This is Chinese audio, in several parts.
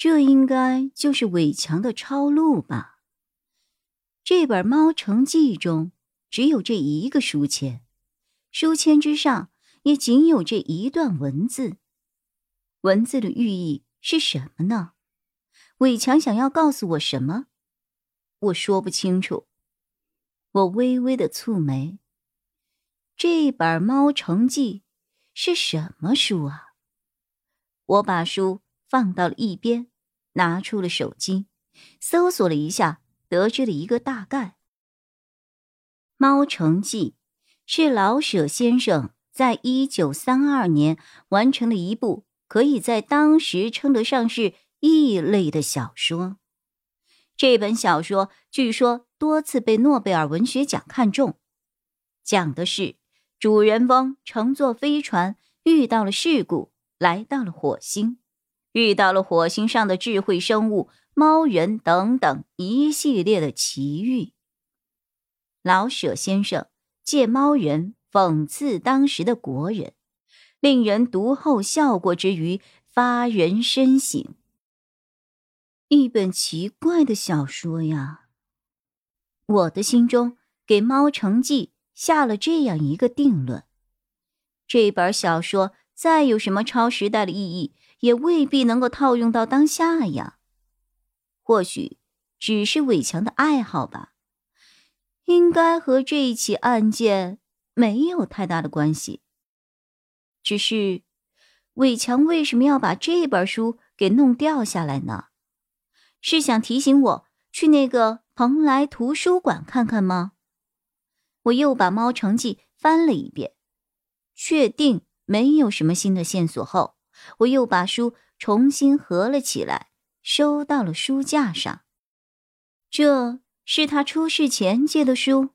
这应该就是伟强的抄录吧？这本《猫城记》中只有这一个书签，书签之上也仅有这一段文字。文字的寓意是什么呢？伟强想要告诉我什么？我说不清楚。我微微的蹙眉。这本《猫城记》是什么书啊？我把书放到了一边。拿出了手机，搜索了一下，得知了一个大概。《猫城记》是老舍先生在一九三二年完成了一部可以在当时称得上是异类的小说。这本小说据说多次被诺贝尔文学奖看中，讲的是主人翁乘坐飞船遇到了事故，来到了火星。遇到了火星上的智慧生物、猫人等等一系列的奇遇。老舍先生借猫人讽刺当时的国人，令人读后笑过之余发人深省。一本奇怪的小说呀！我的心中给《猫城记》下了这样一个定论：这本小说再有什么超时代的意义。也未必能够套用到当下呀，或许只是伟强的爱好吧，应该和这一起案件没有太大的关系。只是伟强为什么要把这本书给弄掉下来呢？是想提醒我去那个蓬莱图书馆看看吗？我又把《猫城记》翻了一遍，确定没有什么新的线索后。我又把书重新合了起来，收到了书架上。这是他出事前借的书。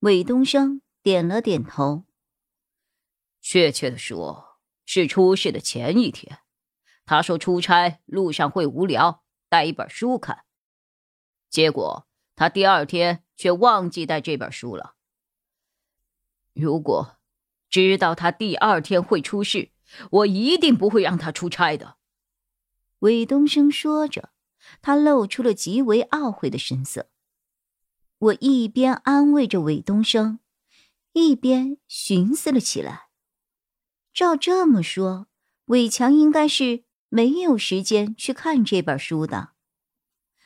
韦东升点了点头。确切的说，是出事的前一天。他说出差路上会无聊，带一本书看。结果他第二天却忘记带这本书了。如果知道他第二天会出事，我一定不会让他出差的。”韦东升说着，他露出了极为懊悔的神色。我一边安慰着韦东升，一边寻思了起来。照这么说，韦强应该是没有时间去看这本书的。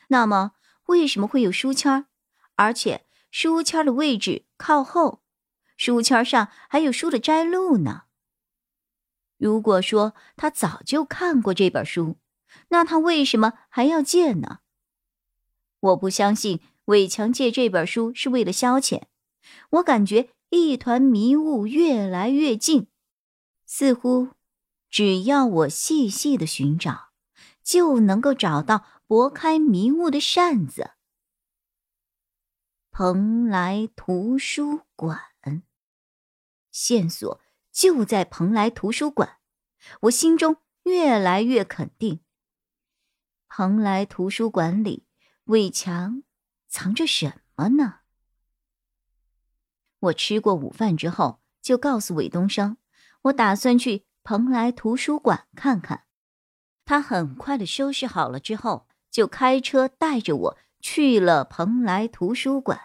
那么，为什么会有书签而且书签的位置靠后，书签上还有书的摘录呢？如果说他早就看过这本书，那他为什么还要借呢？我不相信伟强借这本书是为了消遣。我感觉一团迷雾越来越近，似乎只要我细细的寻找，就能够找到拨开迷雾的扇子。蓬莱图书馆，线索。就在蓬莱图书馆，我心中越来越肯定。蓬莱图书馆里，伟强藏着什么呢？我吃过午饭之后，就告诉韦东升，我打算去蓬莱图书馆看看。他很快的收拾好了之后，就开车带着我去了蓬莱图书馆。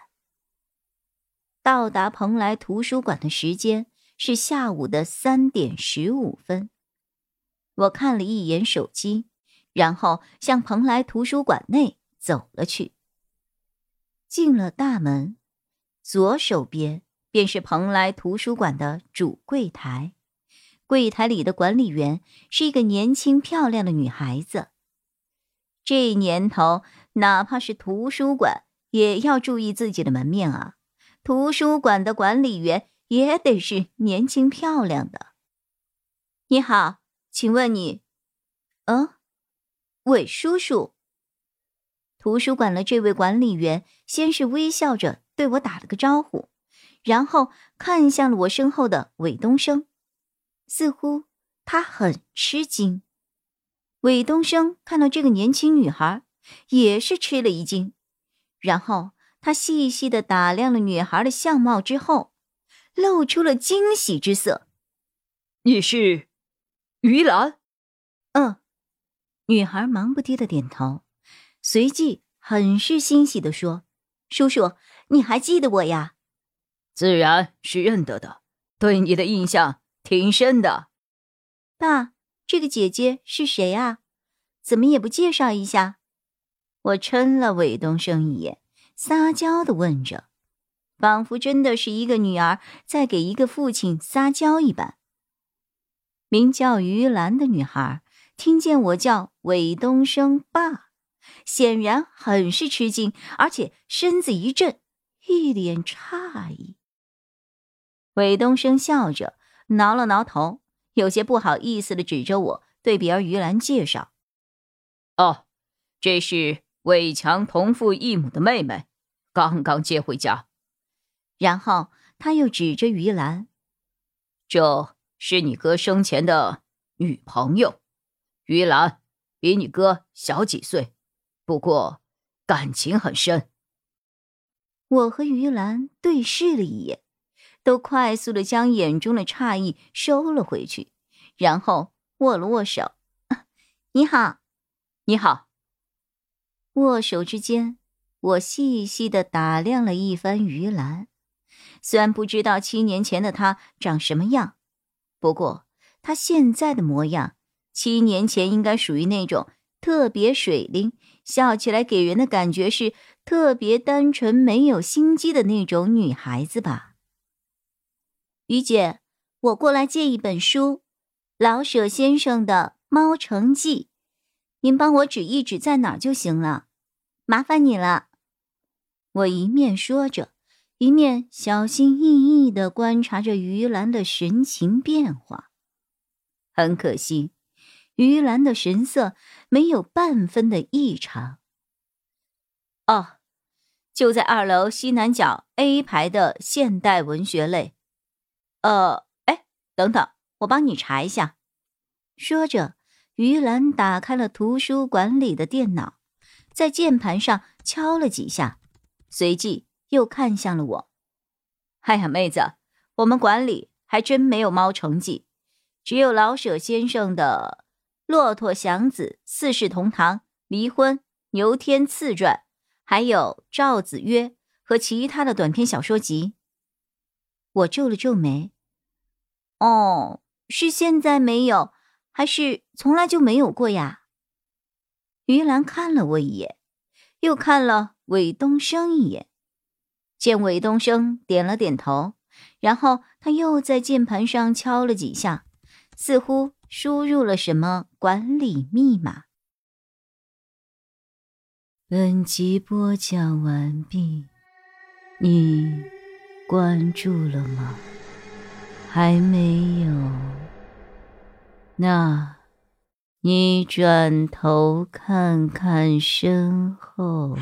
到达蓬莱图书馆的时间。是下午的三点十五分，我看了一眼手机，然后向蓬莱图书馆内走了去。进了大门，左手边便是蓬莱图书馆的主柜台，柜台里的管理员是一个年轻漂亮的女孩子。这年头，哪怕是图书馆，也要注意自己的门面啊！图书馆的管理员。也得是年轻漂亮的。你好，请问你，嗯，韦叔叔。图书馆的这位管理员先是微笑着对我打了个招呼，然后看向了我身后的韦东升，似乎他很吃惊。韦东升看到这个年轻女孩，也是吃了一惊，然后他细细的打量了女孩的相貌之后，露出了惊喜之色：“你是于兰？”“嗯。”女孩忙不迭的点头。随即很是欣喜的说：“叔叔，你还记得我呀？”“自然是认得的，对你的印象挺深的。”“爸，这个姐姐是谁啊？怎么也不介绍一下？”我嗔了韦东升一眼，撒娇的问着，仿佛真的是一个女儿在给一个父亲撒娇一般。名叫于兰的女孩听见我叫韦东升爸。显然很是吃惊，而且身子一震，一脸诧异。韦东升笑着挠了挠头，有些不好意思的指着我，对比儿于兰介绍：“哦，这是韦强同父异母的妹妹，刚刚接回家。”然后他又指着于兰：“这是你哥生前的女朋友，于兰，比你哥小几岁。”不过，感情很深。我和于兰对视了一眼，都快速的将眼中的诧异收了回去，然后握了握手。你好，你好。握手之间，我细细的打量了一番于兰。虽然不知道七年前的她长什么样，不过她现在的模样，七年前应该属于那种特别水灵。笑起来给人的感觉是特别单纯、没有心机的那种女孩子吧？于姐，我过来借一本书，老舍先生的《猫城记》，您帮我指一指在哪儿就行了，麻烦你了。我一面说着，一面小心翼翼的观察着于兰的神情变化。很可惜。于兰的神色没有半分的异常。哦，就在二楼西南角 A 排的现代文学类。呃，哎，等等，我帮你查一下。说着，于兰打开了图书馆里的电脑，在键盘上敲了几下，随即又看向了我。哎呀，妹子，我们馆里还真没有《猫城记》，只有老舍先生的。骆驼祥子四世同堂离婚牛天赐传，还有赵子曰和其他的短篇小说集。我皱了皱眉。哦，是现在没有，还是从来就没有过呀？于兰看了我一眼，又看了韦东升一眼，见韦东升点了点头，然后他又在键盘上敲了几下，似乎。输入了什么管理密码？本集播讲完毕，你关注了吗？还没有？那，你转头看看身后。